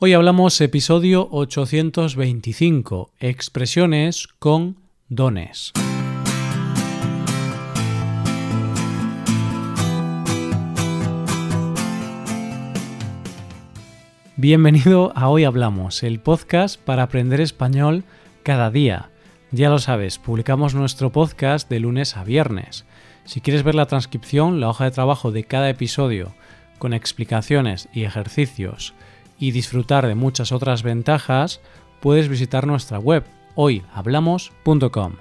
Hoy hablamos episodio 825, expresiones con dones. Bienvenido a Hoy Hablamos, el podcast para aprender español cada día. Ya lo sabes, publicamos nuestro podcast de lunes a viernes. Si quieres ver la transcripción, la hoja de trabajo de cada episodio, con explicaciones y ejercicios, y disfrutar de muchas otras ventajas, puedes visitar nuestra web hoyhablamos.com.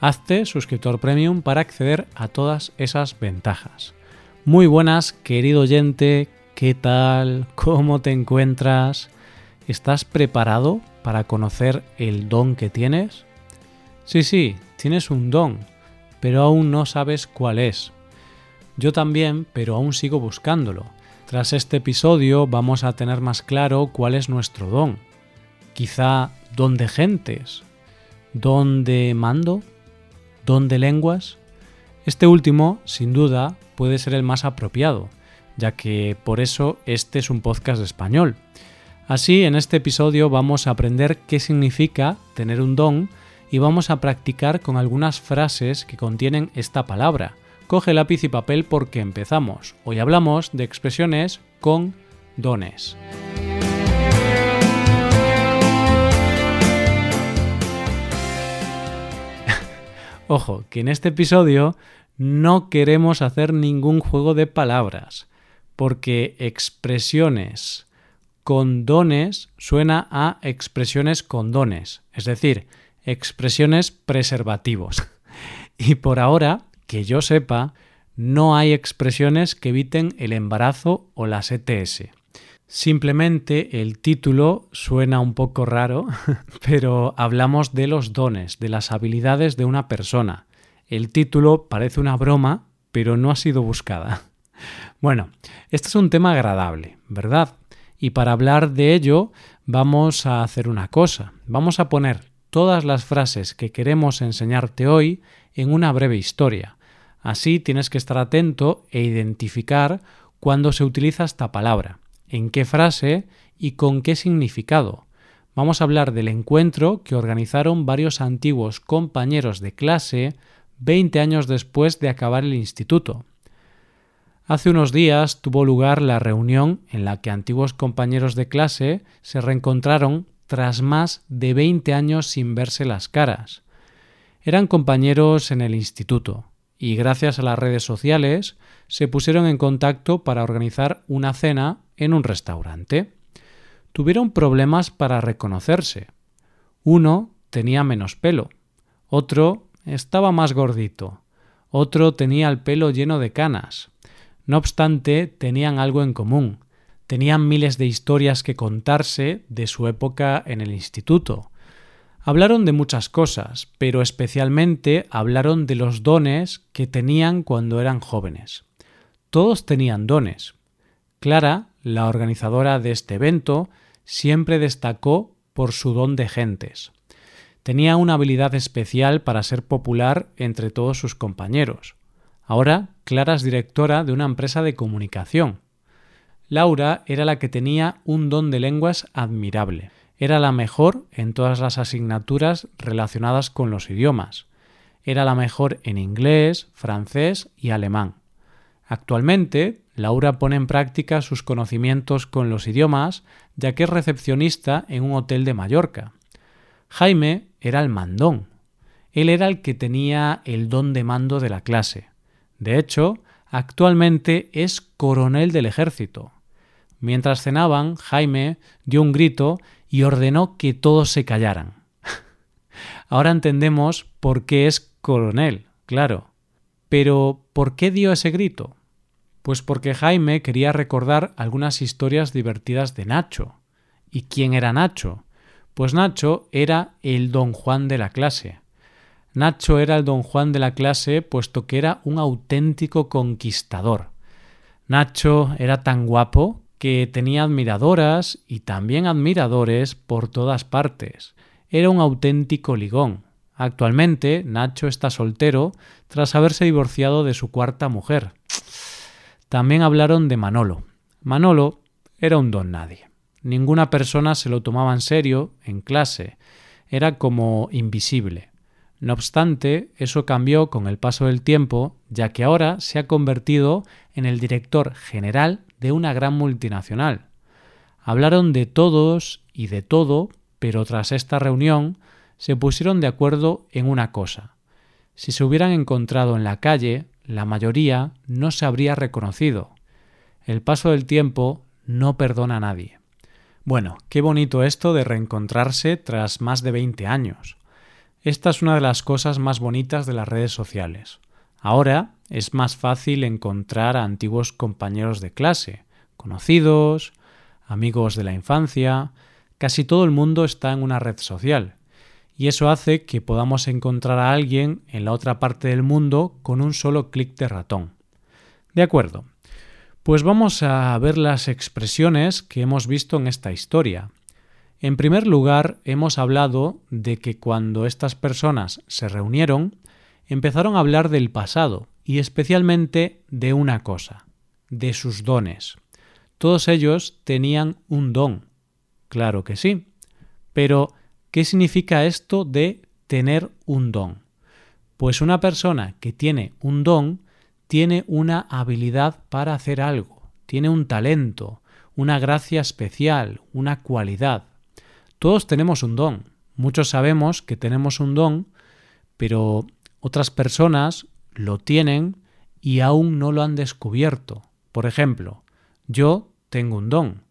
Hazte suscriptor premium para acceder a todas esas ventajas. Muy buenas, querido oyente, ¿qué tal? ¿Cómo te encuentras? ¿Estás preparado para conocer el don que tienes? Sí, sí, tienes un don, pero aún no sabes cuál es. Yo también, pero aún sigo buscándolo. Tras este episodio vamos a tener más claro cuál es nuestro don. Quizá don de gentes, don de mando, don de lenguas. Este último, sin duda, puede ser el más apropiado, ya que por eso este es un podcast de español. Así, en este episodio vamos a aprender qué significa tener un don y vamos a practicar con algunas frases que contienen esta palabra Coge lápiz y papel porque empezamos. Hoy hablamos de expresiones con dones. Ojo, que en este episodio no queremos hacer ningún juego de palabras, porque expresiones con dones suena a expresiones con dones, es decir, expresiones preservativos. Y por ahora que yo sepa, no hay expresiones que eviten el embarazo o las ETS. Simplemente el título suena un poco raro, pero hablamos de los dones, de las habilidades de una persona. El título parece una broma, pero no ha sido buscada. Bueno, este es un tema agradable, ¿verdad? Y para hablar de ello vamos a hacer una cosa. Vamos a poner todas las frases que queremos enseñarte hoy en una breve historia. Así tienes que estar atento e identificar cuándo se utiliza esta palabra, en qué frase y con qué significado. Vamos a hablar del encuentro que organizaron varios antiguos compañeros de clase 20 años después de acabar el instituto. Hace unos días tuvo lugar la reunión en la que antiguos compañeros de clase se reencontraron tras más de 20 años sin verse las caras. Eran compañeros en el instituto y gracias a las redes sociales se pusieron en contacto para organizar una cena en un restaurante. Tuvieron problemas para reconocerse. Uno tenía menos pelo, otro estaba más gordito, otro tenía el pelo lleno de canas. No obstante, tenían algo en común. Tenían miles de historias que contarse de su época en el instituto, Hablaron de muchas cosas, pero especialmente hablaron de los dones que tenían cuando eran jóvenes. Todos tenían dones. Clara, la organizadora de este evento, siempre destacó por su don de gentes. Tenía una habilidad especial para ser popular entre todos sus compañeros. Ahora, Clara es directora de una empresa de comunicación. Laura era la que tenía un don de lenguas admirable. Era la mejor en todas las asignaturas relacionadas con los idiomas. Era la mejor en inglés, francés y alemán. Actualmente, Laura pone en práctica sus conocimientos con los idiomas, ya que es recepcionista en un hotel de Mallorca. Jaime era el mandón. Él era el que tenía el don de mando de la clase. De hecho, actualmente es coronel del ejército. Mientras cenaban, Jaime dio un grito y ordenó que todos se callaran. Ahora entendemos por qué es coronel, claro. Pero, ¿por qué dio ese grito? Pues porque Jaime quería recordar algunas historias divertidas de Nacho. ¿Y quién era Nacho? Pues Nacho era el don Juan de la clase. Nacho era el don Juan de la clase puesto que era un auténtico conquistador. Nacho era tan guapo que tenía admiradoras y también admiradores por todas partes. Era un auténtico ligón. Actualmente Nacho está soltero tras haberse divorciado de su cuarta mujer. También hablaron de Manolo. Manolo era un don nadie. Ninguna persona se lo tomaba en serio en clase. Era como invisible. No obstante, eso cambió con el paso del tiempo, ya que ahora se ha convertido en el director general de una gran multinacional. Hablaron de todos y de todo, pero tras esta reunión se pusieron de acuerdo en una cosa. Si se hubieran encontrado en la calle, la mayoría no se habría reconocido. El paso del tiempo no perdona a nadie. Bueno, qué bonito esto de reencontrarse tras más de 20 años. Esta es una de las cosas más bonitas de las redes sociales. Ahora es más fácil encontrar a antiguos compañeros de clase, conocidos, amigos de la infancia, casi todo el mundo está en una red social. Y eso hace que podamos encontrar a alguien en la otra parte del mundo con un solo clic de ratón. De acuerdo, pues vamos a ver las expresiones que hemos visto en esta historia. En primer lugar, hemos hablado de que cuando estas personas se reunieron, empezaron a hablar del pasado y especialmente de una cosa, de sus dones. Todos ellos tenían un don. Claro que sí. Pero, ¿qué significa esto de tener un don? Pues una persona que tiene un don tiene una habilidad para hacer algo, tiene un talento, una gracia especial, una cualidad. Todos tenemos un don. Muchos sabemos que tenemos un don, pero otras personas lo tienen y aún no lo han descubierto. Por ejemplo, yo tengo un don.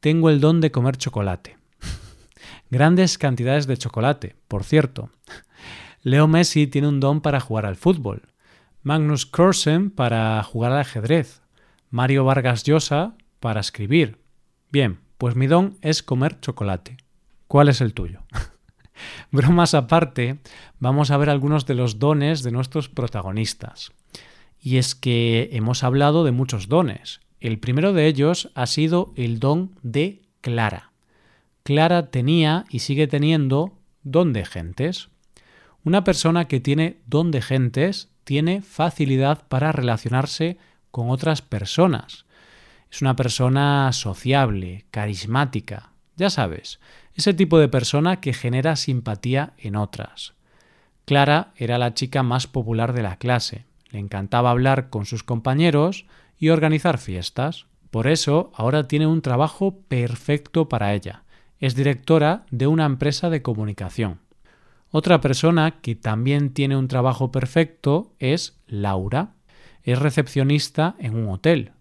Tengo el don de comer chocolate. Grandes cantidades de chocolate, por cierto. Leo Messi tiene un don para jugar al fútbol. Magnus Carlsen para jugar al ajedrez, Mario Vargas Llosa para escribir. Bien, pues mi don es comer chocolate. ¿Cuál es el tuyo? Bromas aparte, vamos a ver algunos de los dones de nuestros protagonistas. Y es que hemos hablado de muchos dones. El primero de ellos ha sido el don de Clara. Clara tenía y sigue teniendo don de gentes. Una persona que tiene don de gentes tiene facilidad para relacionarse con otras personas. Es una persona sociable, carismática, ya sabes, ese tipo de persona que genera simpatía en otras. Clara era la chica más popular de la clase, le encantaba hablar con sus compañeros y organizar fiestas. Por eso ahora tiene un trabajo perfecto para ella. Es directora de una empresa de comunicación. Otra persona que también tiene un trabajo perfecto es Laura. Es recepcionista en un hotel.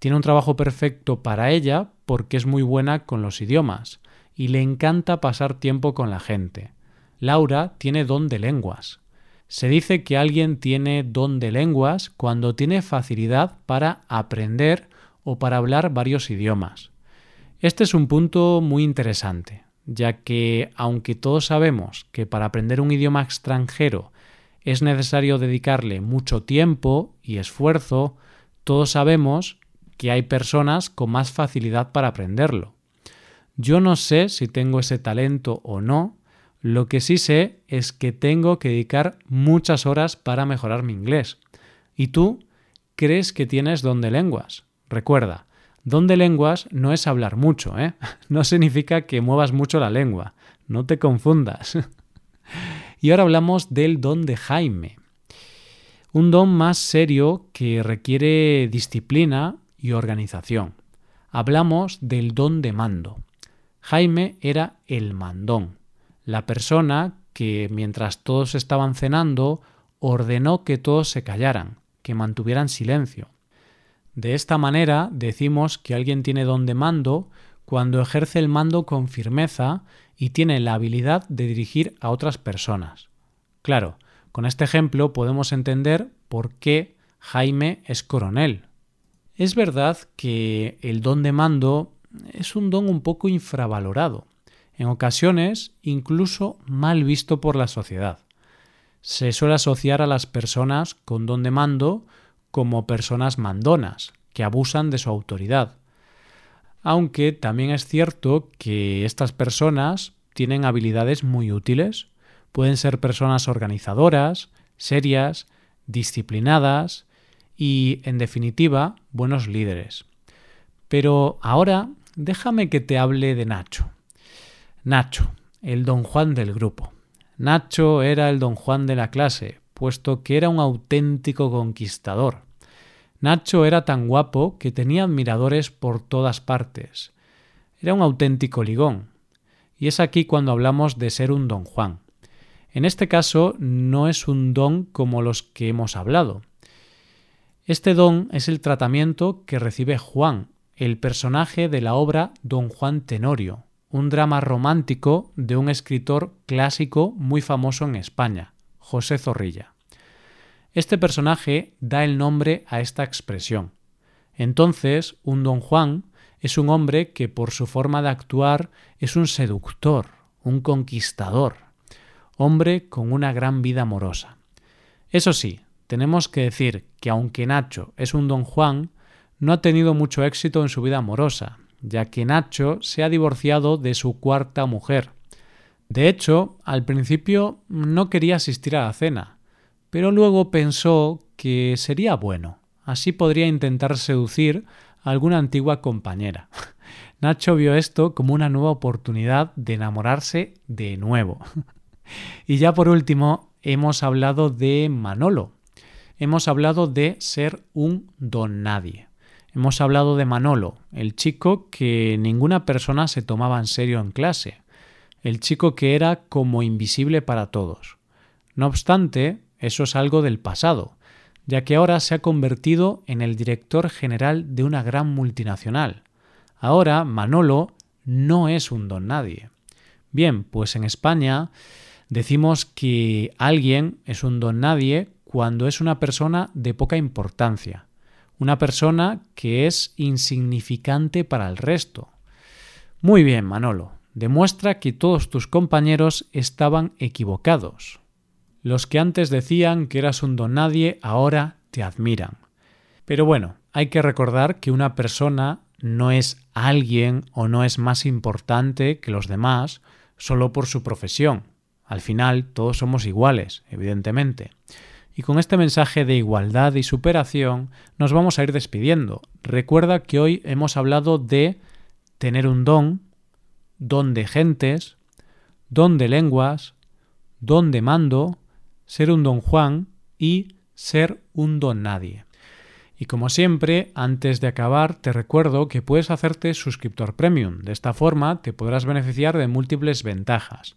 Tiene un trabajo perfecto para ella porque es muy buena con los idiomas y le encanta pasar tiempo con la gente. Laura tiene don de lenguas. Se dice que alguien tiene don de lenguas cuando tiene facilidad para aprender o para hablar varios idiomas. Este es un punto muy interesante ya que aunque todos sabemos que para aprender un idioma extranjero es necesario dedicarle mucho tiempo y esfuerzo, todos sabemos que hay personas con más facilidad para aprenderlo. Yo no sé si tengo ese talento o no, lo que sí sé es que tengo que dedicar muchas horas para mejorar mi inglés. ¿Y tú crees que tienes don de lenguas? Recuerda, Don de lenguas no es hablar mucho, ¿eh? No significa que muevas mucho la lengua, no te confundas. y ahora hablamos del don de Jaime. Un don más serio que requiere disciplina y organización. Hablamos del don de mando. Jaime era el mandón, la persona que mientras todos estaban cenando ordenó que todos se callaran, que mantuvieran silencio. De esta manera decimos que alguien tiene don de mando cuando ejerce el mando con firmeza y tiene la habilidad de dirigir a otras personas. Claro, con este ejemplo podemos entender por qué Jaime es coronel. Es verdad que el don de mando es un don un poco infravalorado, en ocasiones incluso mal visto por la sociedad. Se suele asociar a las personas con don de mando como personas mandonas, que abusan de su autoridad. Aunque también es cierto que estas personas tienen habilidades muy útiles. Pueden ser personas organizadoras, serias, disciplinadas y, en definitiva, buenos líderes. Pero ahora déjame que te hable de Nacho. Nacho, el don Juan del grupo. Nacho era el don Juan de la clase, puesto que era un auténtico conquistador. Nacho era tan guapo que tenía admiradores por todas partes. Era un auténtico ligón. Y es aquí cuando hablamos de ser un don Juan. En este caso no es un don como los que hemos hablado. Este don es el tratamiento que recibe Juan, el personaje de la obra Don Juan Tenorio, un drama romántico de un escritor clásico muy famoso en España, José Zorrilla. Este personaje da el nombre a esta expresión. Entonces, un don Juan es un hombre que por su forma de actuar es un seductor, un conquistador, hombre con una gran vida amorosa. Eso sí, tenemos que decir que aunque Nacho es un don Juan, no ha tenido mucho éxito en su vida amorosa, ya que Nacho se ha divorciado de su cuarta mujer. De hecho, al principio no quería asistir a la cena, pero luego pensó que sería bueno, así podría intentar seducir a alguna antigua compañera. Nacho vio esto como una nueva oportunidad de enamorarse de nuevo. Y ya por último, hemos hablado de Manolo. Hemos hablado de ser un don nadie. Hemos hablado de Manolo, el chico que ninguna persona se tomaba en serio en clase, el chico que era como invisible para todos. No obstante, eso es algo del pasado, ya que ahora se ha convertido en el director general de una gran multinacional. Ahora Manolo no es un don nadie. Bien, pues en España Decimos que alguien es un don nadie cuando es una persona de poca importancia, una persona que es insignificante para el resto. Muy bien, Manolo, demuestra que todos tus compañeros estaban equivocados. Los que antes decían que eras un don nadie ahora te admiran. Pero bueno, hay que recordar que una persona no es alguien o no es más importante que los demás solo por su profesión. Al final todos somos iguales, evidentemente. Y con este mensaje de igualdad y superación nos vamos a ir despidiendo. Recuerda que hoy hemos hablado de tener un don, don de gentes, don de lenguas, don de mando, ser un don Juan y ser un don nadie. Y como siempre, antes de acabar, te recuerdo que puedes hacerte suscriptor premium. De esta forma te podrás beneficiar de múltiples ventajas